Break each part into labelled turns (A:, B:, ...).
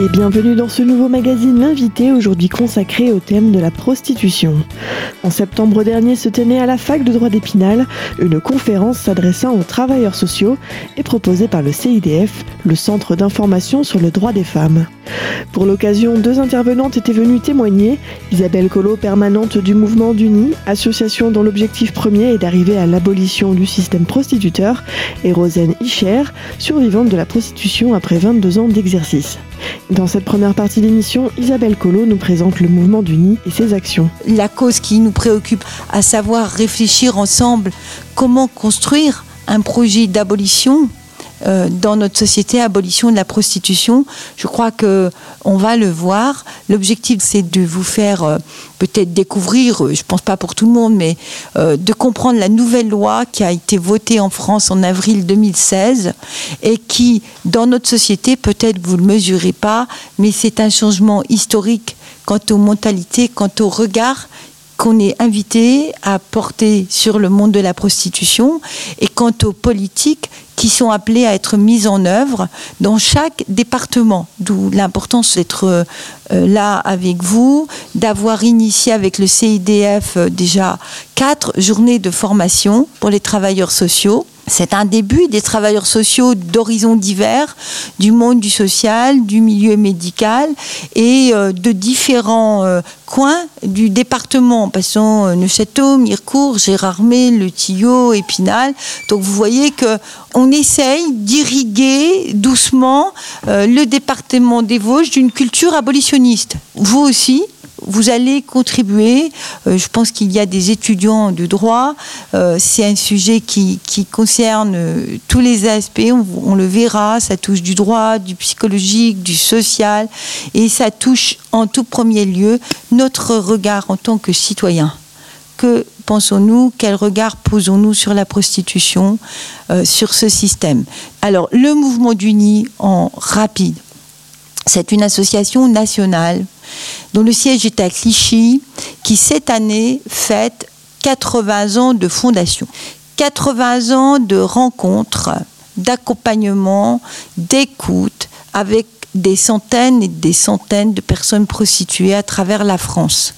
A: et bienvenue dans ce nouveau magazine L'invité, aujourd'hui consacré au thème de la prostitution. En septembre dernier se tenait à la fac de droit d'Épinal une conférence s'adressant aux travailleurs sociaux et proposée par le CIDF, le Centre d'information sur le droit des femmes. Pour l'occasion, deux intervenantes étaient venues témoigner. Isabelle Collot, permanente du mouvement d'Uni, association dont l'objectif premier est d'arriver à l'abolition du système prostituteur, et Rosen Ischer, survivante de la prostitution après 22 ans d'exercice. Dans cette première partie d'émission, Isabelle Collot nous présente le mouvement d'Uni et ses actions.
B: La cause qui nous préoccupe, à savoir réfléchir ensemble comment construire un projet d'abolition euh, dans notre société, abolition de la prostitution. Je crois que on va le voir. L'objectif, c'est de vous faire euh, peut-être découvrir, euh, je pense pas pour tout le monde, mais de comprendre la nouvelle loi qui a été votée en France en avril 2016 et qui, dans notre société, peut-être vous le mesurez pas, mais c'est un changement historique quant aux mentalités, quant au regard qu'on est invité à porter sur le monde de la prostitution et quant aux politiques qui sont appelés à être mis en œuvre dans chaque département. D'où l'importance d'être euh, là avec vous, d'avoir initié avec le CIDF euh, déjà quatre journées de formation pour les travailleurs sociaux c'est un début des travailleurs sociaux d'horizons divers, du monde du social, du milieu médical et euh, de différents euh, coins du département, passant euh, Neuchâtel, Mirecourt, Gérardmer, Le Tillot, Épinal. Donc vous voyez que on essaye d'irriguer doucement le département des Vosges d'une culture abolitionniste. Vous aussi, vous allez contribuer. Euh, je pense qu'il y a des étudiants de droit. Euh, c'est un sujet qui, concerne euh, tous les aspects. On, le verra. Ça touche du droit, du psychologique, du social. Et ça touche en tout premier lieu notre regard en tant que citoyen. Que pensons-nous? Quel regard posons-nous sur la prostitution, sur ce système? Alors, le mouvement d'Uni en rapide. C'est une association nationale dont le siège est à Clichy, qui cette année fête 80 ans de fondation, 80 ans de rencontres, d'accompagnement, d'écoute avec des centaines et des centaines de personnes prostituées à travers la France,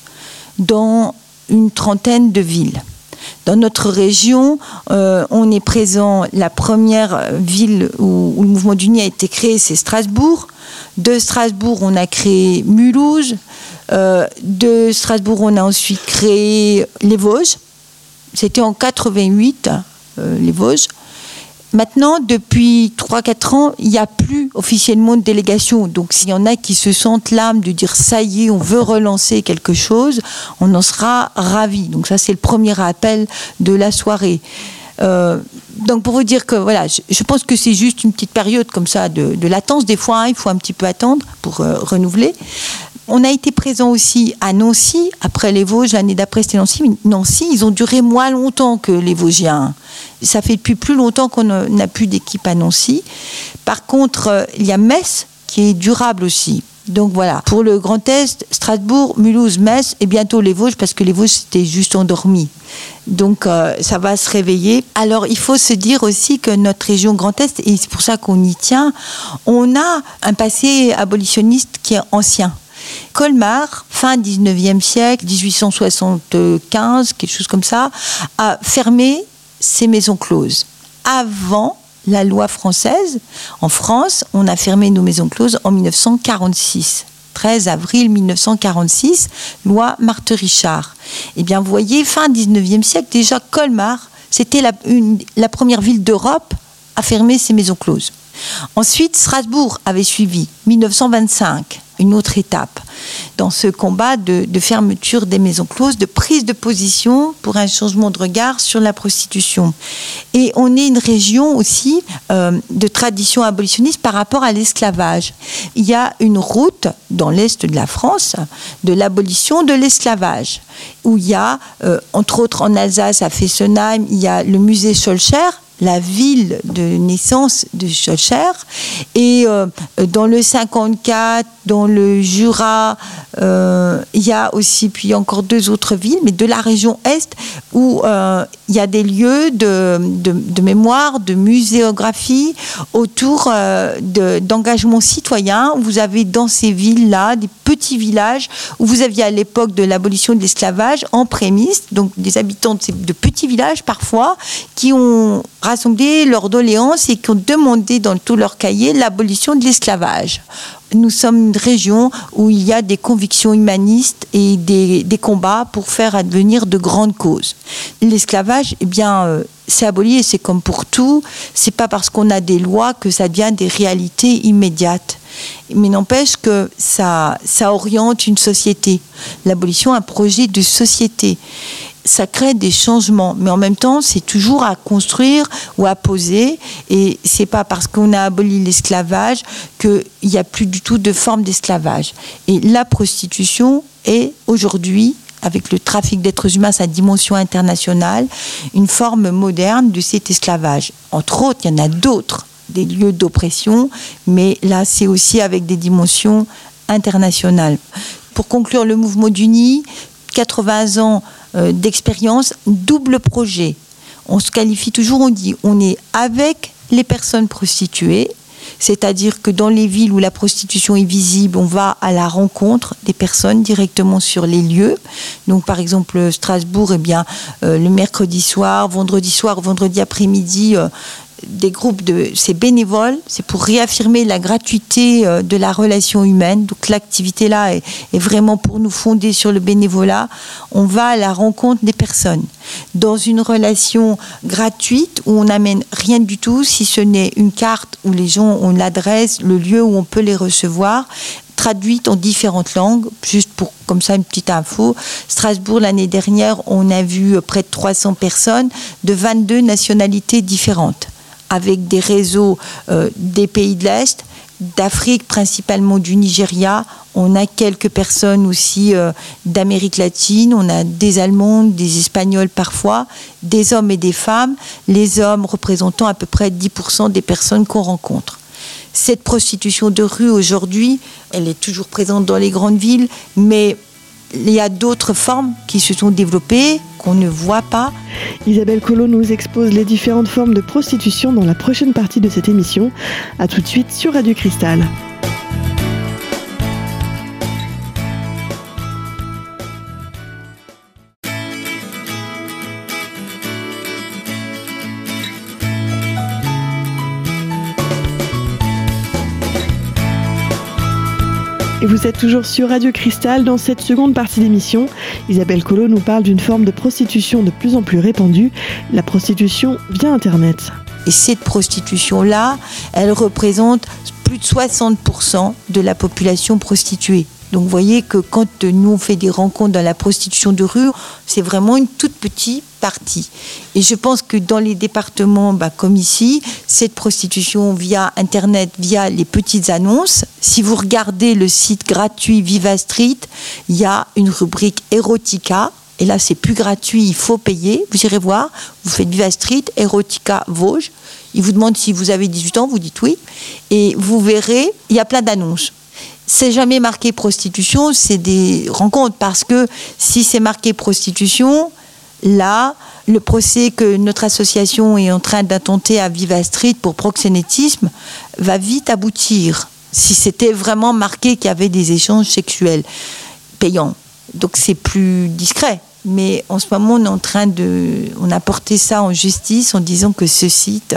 B: dans une trentaine de villes. Dans notre région, euh, on est présent, la première ville où, le mouvement d'Uni a été créé, c'est Strasbourg. De Strasbourg, on a créé Mulhouse. Euh, de Strasbourg, on a ensuite créé les Vosges. C'était en 88, euh, les Vosges. Maintenant, depuis 3-4 ans, il n'y a plus officiellement de délégation. Donc, s'il y en a qui se sentent l'âme de dire ça y est, on veut relancer quelque chose, on en sera ravis. Donc, ça, c'est le premier appel de la soirée. Euh, donc pour vous dire que voilà, je, pense que c'est juste une petite période comme ça de, latence. Des fois, hein, il faut un petit peu attendre pour euh, renouveler. On a été présent aussi à Nancy, après les Vosges, l'année d'après c'était Nancy. Nancy, ils ont duré moins longtemps que les Vosgiens. Ça fait depuis plus longtemps qu'on n'a plus d'équipe à Nancy. Par contre, euh, il y a Metz qui est durable aussi. Donc voilà, pour le Grand Est, Strasbourg, Mulhouse, Metz et bientôt les Vosges, parce que les Vosges c'était juste endormi. Donc euh, ça va se réveiller. Alors il faut se dire aussi que notre région Grand Est, et c'est pour ça qu'on y tient, on a un passé abolitionniste qui est ancien. Colmar, fin 19e siècle, 1875, quelque chose comme ça, a fermé ses maisons closes. Avant la loi française, en France, on a fermé nos maisons closes en 1946. 13 avril 1946, loi Marthe-Richard. Eh bien, vous voyez, fin 19e siècle, déjà Colmar, c'était la, la première ville d'Europe à fermer ses maisons closes. Ensuite, Strasbourg avait suivi, 1925 une autre étape dans ce combat de, fermeture des maisons closes, de prise de position pour un changement de regard sur la prostitution. Et on est une région aussi euh, de tradition abolitionniste par rapport à l'esclavage. Il y a une route dans l'est de la France de l'abolition de l'esclavage, où il y a, euh, entre autres en Alsace, à Fessenheim, il y a le musée Scholcher, la ville de naissance de Schocher. Et euh, dans le 54, dans le Jura, euh, il y a aussi puis encore deux autres villes, mais de la région Est, où euh, il y a des lieux de, de, mémoire, de muséographie autour d'engagement citoyen. Vous avez dans ces villes-là des petits villages où vous aviez à l'époque de l'abolition de l'esclavage en prémisse, donc des habitants de, ces, de petits villages parfois, qui ont rassemblé leurs doléances et qui ont demandé dans tout leur cahier l'abolition de l'esclavage. Nous sommes une région où il y a des convictions humanistes et des, combats pour faire advenir de grandes causes. L'esclavage, eh bien, euh, c'est aboli et c'est comme pour tout. C'est pas parce qu'on a des lois que ça devient des réalités immédiates. Mais n'empêche que ça, ça oriente une société. L'abolition, un projet de société ça crée des changements, mais en même temps, c'est toujours à construire ou à poser. Et c'est pas parce qu'on a aboli l'esclavage qu'il n'y a plus du tout de forme d'esclavage. Et la prostitution est aujourd'hui, avec le trafic d'êtres humains, sa dimension internationale, une forme moderne de cet esclavage. Entre autres, il y en a d'autres, des lieux d'oppression, mais là, c'est aussi avec des dimensions internationales. Pour conclure le mouvement d'Uni, 80 ans euh, d'expérience, double projet. On se qualifie toujours, on dit, on est avec les personnes prostituées, c'est-à-dire que dans les villes où la prostitution est visible, on va à la rencontre des personnes directement sur les lieux. Donc par exemple Strasbourg, eh bien euh, le mercredi soir, vendredi soir, vendredi après-midi, euh, des groupes de ces bénévoles, c'est pour réaffirmer la gratuité euh, de la relation humaine. Donc l'activité là est, vraiment pour nous fondée sur le bénévolat. On va à la rencontre des personnes dans une relation gratuite où on n'amène rien du tout, si ce n'est une carte où les gens ont l'adresse, le lieu où on peut les recevoir traduite en différentes langues, juste pour comme ça une petite info. Strasbourg l'année dernière, on a vu près de 300 personnes de 22 nationalités différentes avec des réseaux euh, des pays de l'Est, d'Afrique, principalement du Nigeria. On a quelques personnes aussi euh, d'Amérique latine, on a des Allemands, des Espagnols parfois, des hommes et des femmes, les hommes représentant à peu près 10% des personnes qu'on rencontre. Cette prostitution de rue aujourd'hui, elle est toujours présente dans les grandes villes, mais il y a d'autres formes qui se sont développées, qu'on ne voit pas.
A: Isabelle Collot nous expose les différentes formes de prostitution dans la prochaine partie de cette émission. A tout de suite sur Radio Cristal. Et vous êtes toujours sur Radio Cristal. Dans cette seconde partie d'émission, Isabelle Collot nous parle d'une forme de prostitution de plus en plus répandue, la prostitution via Internet.
B: Et cette prostitution-là, elle représente plus de 60% de la population prostituée. Donc vous voyez que quand nous on fait des rencontres dans la prostitution de rue, c'est vraiment une toute petite partie. Et je pense que dans les départements bah, comme ici, cette prostitution via Internet, via les petites annonces, si vous regardez le site gratuit Viva Street, il y a une rubrique Erotica. Et là, c'est plus gratuit, il faut payer. Vous irez voir, vous faites Viva Street, Erotica Vosges. Il vous demande si vous avez 18 ans, vous dites oui. Et vous verrez, il y a plein d'annonces c'est jamais marqué prostitution, c'est des rencontres. Parce que si c'est marqué prostitution, là, le procès que notre association est en train d'attenter à Viva Street pour proxénétisme va vite aboutir. Si c'était vraiment marqué qu'il y avait des échanges sexuels payants. Donc c'est plus discret. Mais en ce moment, on est en train de, on a porté ça en justice en disant que ce site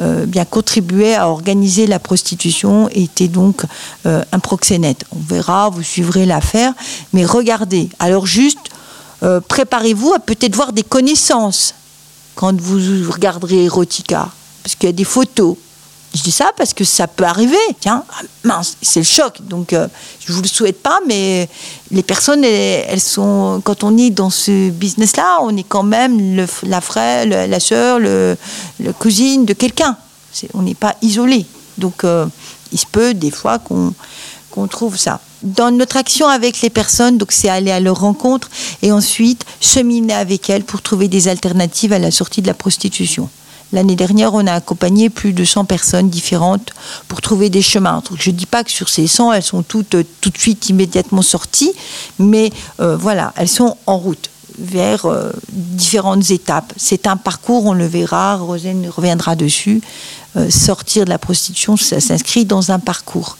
B: euh, bien contribuait à organiser la prostitution et était donc euh, un proxénète. On verra, vous suivrez l'affaire, mais regardez. Alors juste, euh, préparez-vous à peut-être voir des connaissances quand vous regarderez Erotica, parce qu'il y a des photos, je dis ça parce que ça peut arriver. Tiens, ah, mince, c'est le choc. Donc, euh, je vous le souhaite pas, mais les personnes, elles, sont, quand on est dans ce business-là, on est quand même la frère, la soeur, le, cousine de quelqu'un. on n'est pas isolé. Donc, euh, il se peut des fois qu'on qu'on trouve ça. Dans notre action avec les personnes, donc c'est aller à leur rencontre et ensuite cheminer avec elles pour trouver des alternatives à la sortie de la prostitution L'année dernière, on a accompagné plus de 100 personnes différentes pour trouver des chemins. je ne dis pas que sur ces 100, elles sont toutes tout de suite immédiatement sorties, mais voilà, elles sont en route vers différentes étapes. C'est un parcours, on le verra, Rosane reviendra dessus. sortir de la prostitution, ça s'inscrit dans un parcours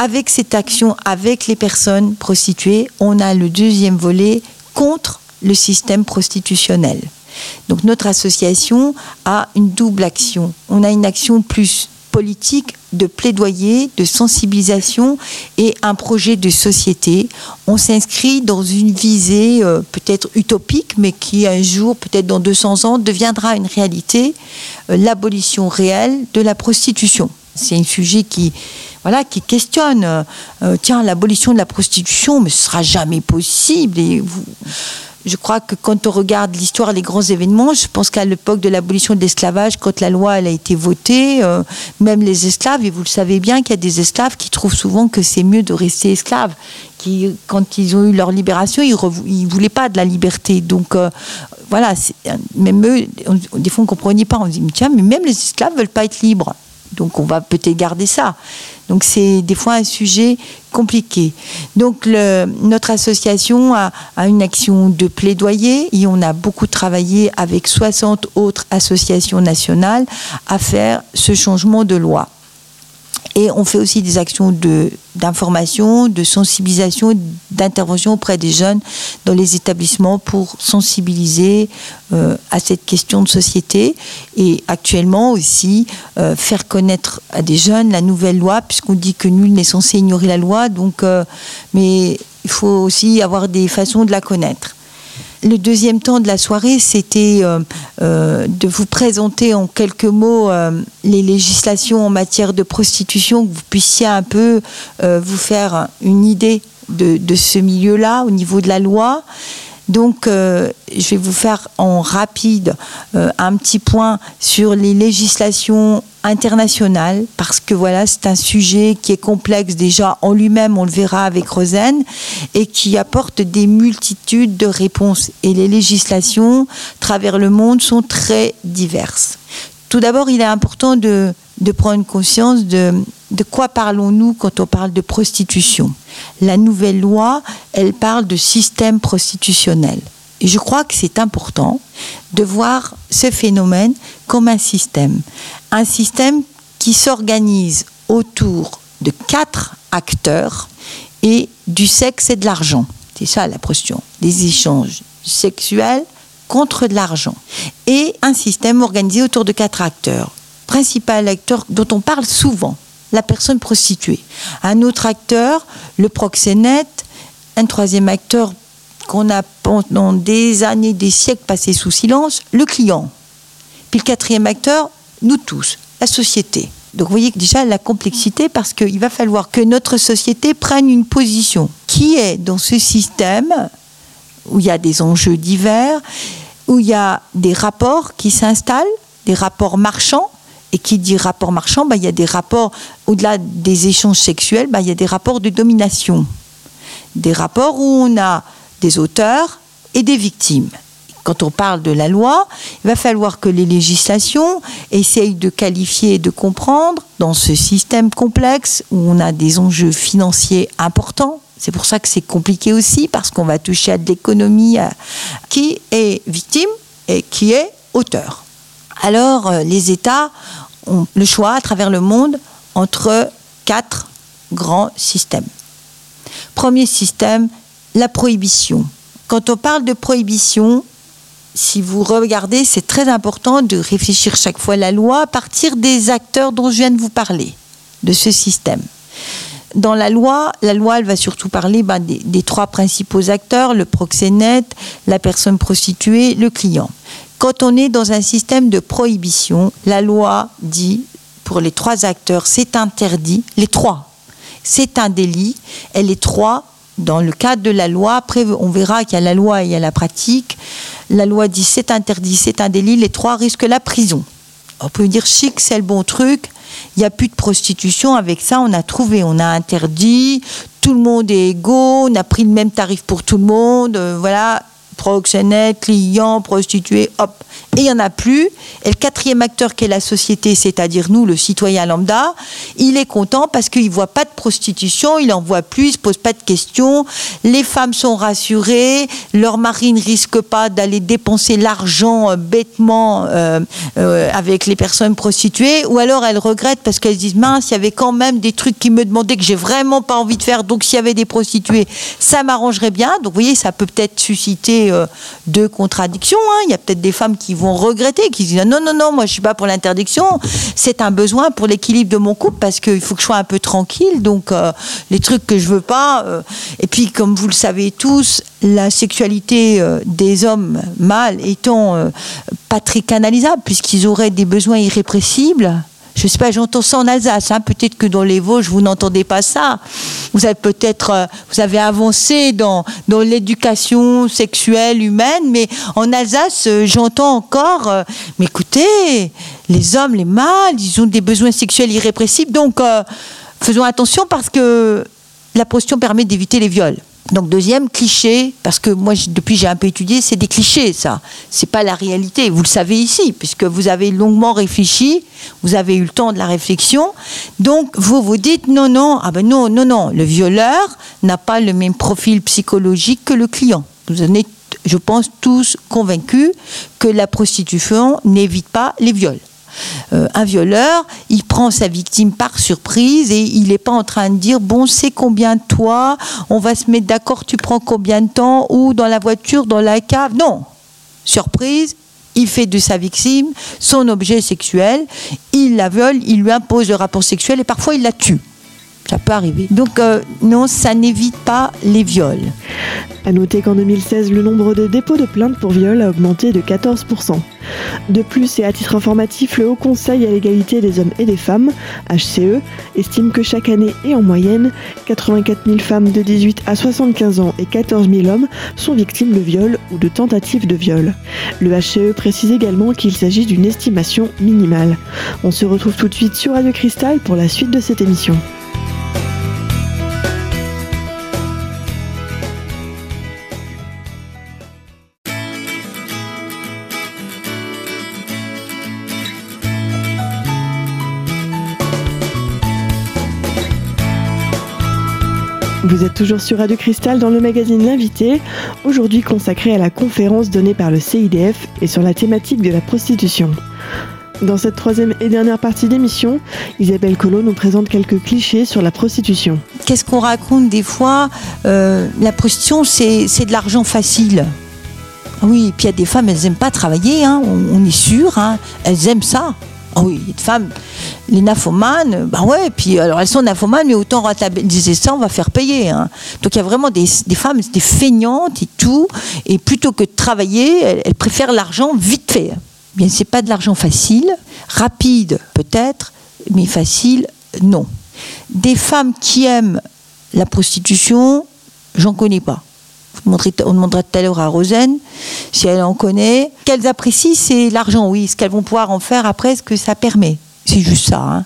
B: avec cette action, avec les personnes prostituées, on a le deuxième volet contre le système prostitutionnel. Donc notre association a une double action. On a une action plus politique de plaidoyer, de sensibilisation et un projet de société. On s'inscrit dans une visée euh, peut-être utopique, mais qui un jour, peut-être dans 200 ans, deviendra une réalité, euh, l'abolition réelle de la prostitution. C'est un sujet qui, voilà, qui questionne, euh, tiens, l'abolition de la prostitution, mais ce sera jamais possible. Je crois que quand on regarde l'histoire, les grands événements, je pense qu'à l'époque de l'abolition de l'esclavage, quand la loi a été votée, euh, même les esclaves, et vous le savez bien qu'il y a des esclaves qui trouvent souvent que c'est mieux de rester esclaves, qui, quand ils ont eu leur libération, ils ne voulaient pas de la liberté. Donc voilà, même eux, des fois on ne comprenait pas, on se dit, tiens, mais même les esclaves ne veulent pas être libres. Donc on va peut-être garder ça. Donc c'est des fois un sujet compliqué. Donc notre association a, une action de plaidoyer et on a beaucoup travaillé avec 60 autres associations nationales à faire ce changement de loi. Et on fait aussi des actions d'information, de, sensibilisation, d'intervention auprès des jeunes dans les établissements pour sensibiliser euh, à cette question de société et actuellement aussi euh, faire connaître à des jeunes la nouvelle loi puisqu'on dit que nul n'est censé ignorer la loi. Donc, euh, mais il faut aussi avoir des façons de la connaître. Le deuxième temps de la soirée, c'était euh, euh, de vous présenter en quelques mots euh, les législations en matière de prostitution, que vous puissiez un peu vous faire une idée de, de ce milieu-là au niveau de la loi. Donc, je vais vous faire en rapide un petit point sur les législations internationale, parce que voilà, c'est un sujet qui est complexe déjà en lui-même, on le verra avec Rosen, et qui apporte des multitudes de réponses. Et les législations, travers le monde, sont très diverses. Tout d'abord, il est important de, de prendre conscience de, de quoi parlons-nous quand on parle de prostitution? La nouvelle loi, elle parle de système prostitutionnel. Et je crois que c'est important de voir ce phénomène comme un système. Un système qui s'organise autour de quatre acteurs et du sexe et de l'argent. C'est ça la question. Des échanges sexuels contre de l'argent. Et un système organisé autour de quatre acteurs. Principal acteur dont on parle souvent, la personne prostituée. Un autre acteur, le proxénète. Un troisième acteur qu'on a pendant des années, des siècles passé sous silence, le client. Puis le quatrième acteur, nous tous, la société. Donc vous voyez déjà la complexité, parce qu'il va falloir que notre société prenne une position qui est dans ce système où il y a des enjeux divers, où il y a des rapports qui s'installent, des rapports marchands, et qui dit rapport marchand, bah, il y a des rapports, au-delà des échanges sexuels, bah, il y a des rapports de domination. Des rapports où on a des auteurs et des victimes. Quand on parle de la loi, il va falloir que les législations essayent de qualifier et de comprendre dans ce système complexe où on a des enjeux financiers importants. C'est pour ça que c'est compliqué aussi parce qu'on va toucher à de l'économie qui est victime et qui est auteur. Alors euh, les États ont le choix à travers le monde entre quatre grands systèmes. Premier système, la prohibition. Quand on parle de prohibition, si vous regardez, c'est très important de réfléchir chaque fois à la loi à partir des acteurs dont je viens de vous parler, de ce système. Dans la loi, la loi, va surtout parler des, des, trois principaux acteurs, le proxénète, la personne prostituée, le client. Quand on est dans un système de prohibition, la loi dit, pour les trois acteurs, c'est interdit, les trois, c'est un délit, et les trois dans le cadre de la loi, après on verra qu'il y a la loi et il y a la pratique. La loi dit c'est interdit, c'est un délit, les trois risquent la prison. On peut dire chic, c'est le bon truc. Il n'y a plus de prostitution. Avec ça, on a trouvé, on a interdit. Tout le monde est égaux. On a pris le même tarif pour tout le monde. Euh, voilà, proxénète, client, prostituée, hop. Il n'y en a plus. Et le quatrième acteur qui est la société, c'est-à-dire nous, le citoyen lambda, il est content parce qu'il ne voit pas de prostitution, il n'en voit plus, il ne se pose pas de questions. Les femmes sont rassurées, leur mari ne risque pas d'aller dépenser l'argent euh, bêtement euh, euh, avec les personnes prostituées, ou alors elles regrettent parce qu'elles disent mince, il y avait quand même des trucs qui me demandaient que j'ai vraiment pas envie de faire, donc s'il y avait des prostituées, ça m'arrangerait bien. Donc vous voyez, ça peut peut-être susciter deux contradictions. Hein. Il y a peut-être des femmes qui vont regretter, qui disent non, non, non, moi je suis pas pour l'interdiction. C'est un besoin pour l'équilibre de mon couple parce qu'il faut que je sois un peu tranquille. Donc euh, les trucs que je veux pas. Euh, et puis comme vous le savez tous, la sexualité euh, des hommes mâles étant pas très canalisable puisqu'ils auraient des besoins irrépressibles je sais pas, j'entends ça en Alsace. Hein. Peut-être que dans les Vosges, vous n'entendez pas ça. Vous avez peut-être, euh, vous avez avancé dans, dans l'éducation sexuelle humaine, mais en Alsace, euh, j'entends encore, euh, mais écoutez, les hommes, les mâles, ils ont des besoins sexuels irrépressibles. Donc, faisons attention parce que la prostitution permet d'éviter les viols. Donc deuxième cliché, parce que moi depuis j'ai un peu étudié, c'est des clichés ça. C'est pas la réalité. Vous le savez ici, puisque vous avez longuement réfléchi, vous avez eu le temps de la réflexion. Donc vous vous dites non non ah ben non non non le violeur n'a pas le même profil psychologique que le client. Vous en êtes, je pense tous convaincus que la prostitution n'évite pas les viols. Euh, un violeur, il prend sa victime par surprise et il n'est pas en train de dire bon c'est combien de toi, on va se mettre d'accord, tu prends combien de temps ou dans la voiture, dans la cave. Non, surprise. Il fait de sa victime son objet sexuel, il la viole, il lui impose le rapport sexuel et parfois il la tue. Donc euh, non, ça n'évite pas les viols.
A: À noter qu'en 2016, le nombre de dépôts de plaintes pour viol a augmenté de 14%. De plus, et à titre informatif, le Haut Conseil à l'égalité des hommes et des femmes, HCE, estime que chaque année et en moyenne, 84 000 femmes de 18 à 75 ans et 14 000 hommes sont victimes de viol ou de tentatives de viol. Le HCE précise également qu'il s'agit d'une estimation minimale. On se retrouve tout de suite sur Radio Cristal pour la suite de cette émission. Vous êtes toujours sur Radio Cristal dans le magazine L'invité, aujourd'hui consacré à la conférence donnée par le CIDF et sur la thématique de la prostitution. Dans cette troisième et dernière partie d'émission, Isabelle Collot nous présente quelques clichés sur la prostitution.
B: Qu'est-ce qu'on raconte des fois euh, La prostitution, c'est de l'argent facile. Oui, et puis il y a des femmes, elles n'aiment pas travailler, hein, on, est sûr, hein, elles aiment ça. Ah oui, des femmes, les naphomanes, bah ouais, puis alors elles sont naphomanes, mais autant rentabiliser ça, on va faire payer. Hein. Donc il y a vraiment des, femmes, des feignantes et tout, et plutôt que de travailler, elles, préfèrent l'argent vite fait. Bien, c'est pas de l'argent facile, rapide peut-être, mais facile, non. Des femmes qui aiment la prostitution, j'en connais pas on demandera tout à l'heure à Rosen si elle en connaît. Qu'elles apprécient, c'est l'argent, oui. Ce qu'elles vont pouvoir en faire après, ce que ça permet. C'est juste ça. Hein.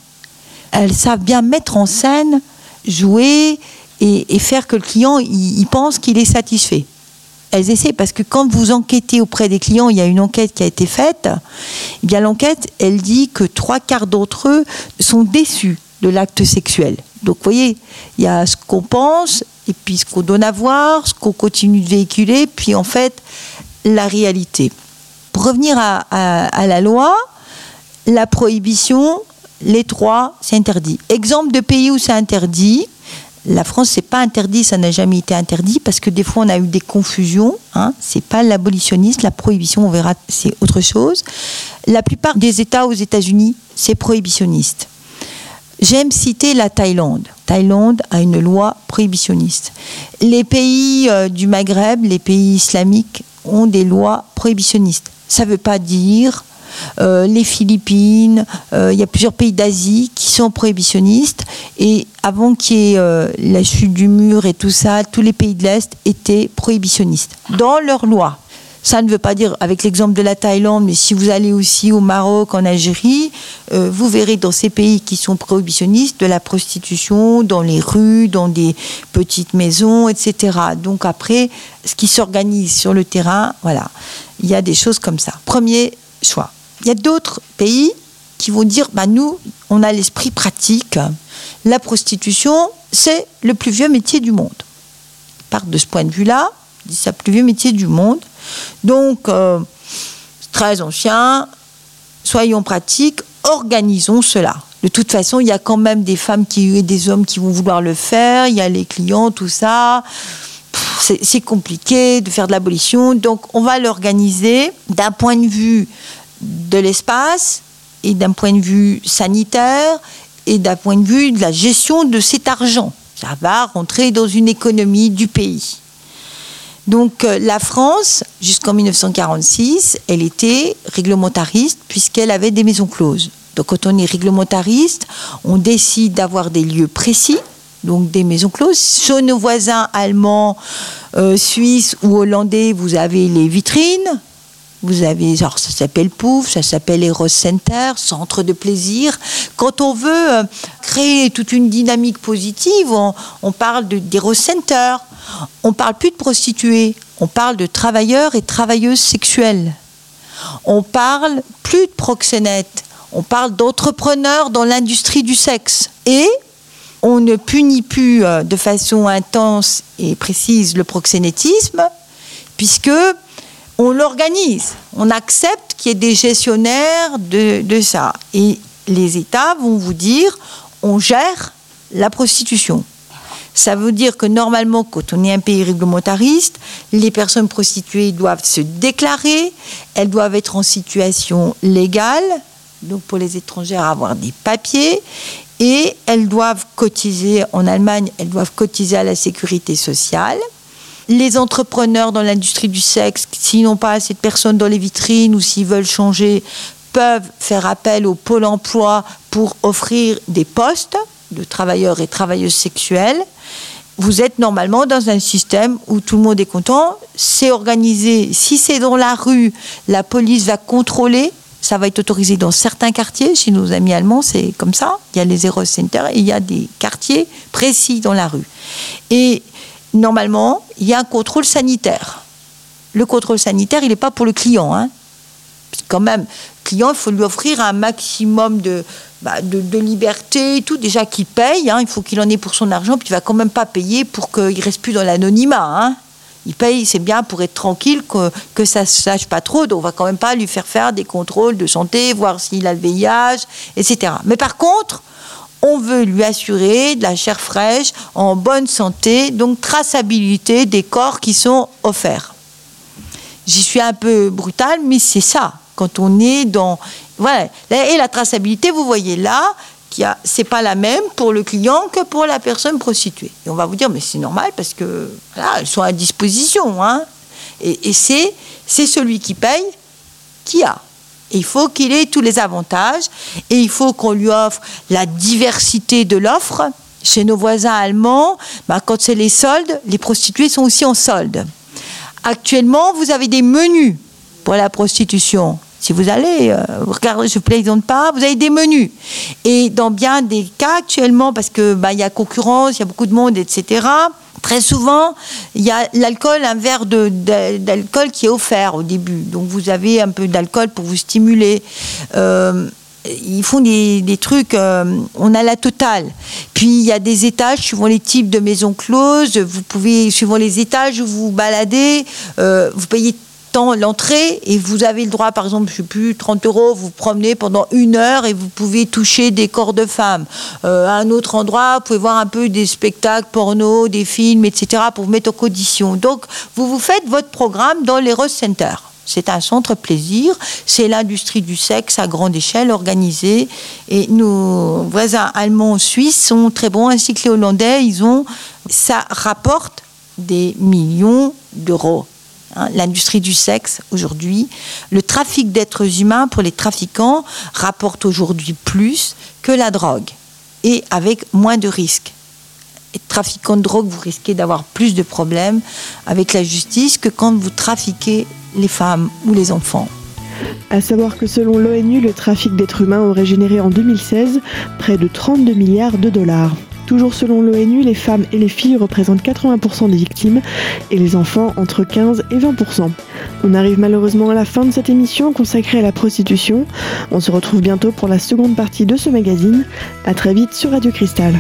B: Elles savent bien mettre en scène, jouer et, faire que le client il, pense qu'il est satisfait. Elles essaient parce que quand vous enquêtez auprès des clients, il y a une enquête qui a été faite. Eh bien l'enquête, elle dit que trois quarts d'entre eux sont déçus de l'acte sexuel. Donc vous voyez, il y a ce qu'on pense et puis ce qu'on donne à voir, ce qu'on continue de véhiculer, puis en fait la réalité. Pour revenir à, la loi, la prohibition, les trois, c'est interdit. Exemple de pays où c'est interdit. La France, c'est pas interdit, ça n'a jamais été interdit parce que des fois on a eu des confusions. Hein. C'est pas l'abolitionniste, la prohibition, on verra, c'est autre chose. La plupart des États aux États-Unis, c'est prohibitionniste. J'aime citer la Thaïlande. Thaïlande a une loi prohibitionniste. Les pays euh, du Maghreb, les pays islamiques, ont des lois prohibitionnistes. Ça ne veut pas dire euh, les Philippines, euh, il y a plusieurs pays d'Asie qui sont prohibitionnistes. Et avant qu'il y ait la chute du mur et tout ça, tous les pays de l'Est étaient prohibitionnistes dans leurs lois. Ça ne veut pas dire, avec l'exemple de la Thaïlande, mais si vous allez aussi au Maroc, en Algérie, euh, vous verrez dans ces pays qui sont prohibitionnistes de la prostitution dans les rues, dans des petites maisons, etc. Donc après, ce qui s'organise sur le terrain, voilà, il y a des choses comme ça. Premier choix. Il y a d'autres pays qui vont dire, bah, nous, on a l'esprit pratique. La prostitution, c'est le plus vieux métier du monde. Part de ce point de vue-là, c'est le plus vieux métier du monde. Donc, euh, très ancien, soyons pratiques, organisons cela. De toute façon, il y a quand même des femmes qui, et des hommes qui vont vouloir le faire, il y a les clients, tout ça. C'est compliqué de faire de l'abolition, donc on va l'organiser d'un point de vue de l'espace et d'un point de vue sanitaire et d'un point de vue de la gestion de cet argent. Ça va rentrer dans une économie du pays. Donc euh, la France, jusqu'en 1946, elle était réglementariste puisqu'elle avait des maisons closes. Donc quand on est réglementariste, on décide d'avoir des lieux précis, donc des maisons closes. Chez nos voisins allemands, euh, suisses ou hollandais, vous avez les vitrines. Vous avez, genre, ça s'appelle Pouf, ça s'appelle Eros Center, centre de plaisir. Quand on veut euh, créer toute une dynamique positive, on, parle d'Eros Center. On parle plus de prostituées, on parle de travailleurs et travailleuses sexuelles. On parle plus de proxénètes, on parle d'entrepreneurs dans l'industrie du sexe. Et on ne punit plus euh, de façon intense et précise le proxénétisme, puisque on l'organise. On accepte qu'il y ait des gestionnaires de ça. Et les États vont vous dire, on gère la prostitution. Ça veut dire que normalement, quand on est un pays réglementariste, les personnes prostituées doivent se déclarer, elles doivent être en situation légale, donc pour les étrangères avoir des papiers, et elles doivent cotiser, en Allemagne, elles doivent cotiser à la sécurité sociale. Les entrepreneurs dans l'industrie du sexe, s'ils n'ont pas assez de personnes dans les vitrines ou s'ils veulent changer, peuvent faire appel au pôle emploi pour offrir des postes de travailleurs et travailleuses sexuelles. Vous êtes normalement dans un système où tout le monde est content, c'est organisé. Si c'est dans la rue, la police va contrôler ça va être autorisé dans certains quartiers. Chez nos amis allemands, c'est comme ça. Il y a les Eros Center et il y a des quartiers précis dans la rue. Et normalement, il y a un contrôle sanitaire. Le contrôle sanitaire, il n'est pas pour le client. Hein. Quand même, client, il faut lui offrir un maximum de, bah, de, liberté, tout. Déjà qu'il paye, hein. il faut qu'il en ait pour son argent, puis il va quand même pas payer pour qu'il reste plus dans l'anonymat. Hein il paye, c'est bien pour être tranquille, que, que ça se sache pas trop. Donc on va quand même pas lui faire faire des contrôles de santé, voir s'il a le VIH, etc. Mais par contre, on veut lui assurer de la chair fraîche, en bonne santé, donc traçabilité des corps qui sont offerts. J'y suis un peu brutale, mais c'est ça. Quand on est dans. Voilà. Et la traçabilité, vous voyez là, c'est pas la même pour le client que pour la personne prostituée. Et on va vous dire, mais c'est normal parce que elles sont à disposition. Hein. Et, c'est, c'est celui qui paye qui a. il faut qu'il ait tous les avantages et il faut qu'on lui offre la diversité de l'offre. Chez nos voisins allemands, bah, quand c'est les soldes, les prostituées sont aussi en solde. Actuellement, vous avez des menus pour la prostitution. Si vous allez, euh, regardez, je plaisante pas, vous avez des menus. Et dans bien des cas actuellement, parce que bah, il y a concurrence, il y a beaucoup de monde, etc. Très souvent, il y a l'alcool, un verre d'alcool qui est offert au début. Donc vous avez un peu d'alcool pour vous stimuler. Euh, ils font des, trucs, euh, on a la totale. Puis il y a des étages suivant les types de maisons closes. Vous pouvez, suivant les étages où vous vous baladez, vous payez l'entrée et vous avez le droit, par exemple, je sais plus, 30 euros, vous, promenez pendant une heure et vous pouvez toucher des corps de femmes. Euh, à un autre endroit, vous pouvez voir un peu des spectacles porno, des films, etc. pour vous mettre en condition. Donc, vous vous faites votre programme dans les Rose Center. C'est un centre plaisir, c'est l'industrie du sexe à grande échelle organisée. Et nos voisins allemands, suisses sont très bons, ainsi que les Hollandais, ils ont, ça rapporte des millions d'euros Hein, l'industrie du sexe aujourd'hui, le trafic d'êtres humains pour les trafiquants rapporte aujourd'hui plus que la drogue et avec moins de risques. Trafiquant de drogue, vous risquez d'avoir plus de problèmes avec la justice que quand vous trafiquez les femmes ou les enfants.
A: À savoir que selon l'ONU, le trafic d'êtres humains aurait généré en 2016 près de 32 milliards de dollars. Toujours selon l'ONU, les femmes et les filles représentent 80% des victimes et les enfants entre 15 et 20%. On arrive malheureusement à la fin de cette émission consacrée à la prostitution. On se retrouve bientôt pour la seconde partie de ce magazine. A très vite sur Radio Cristal.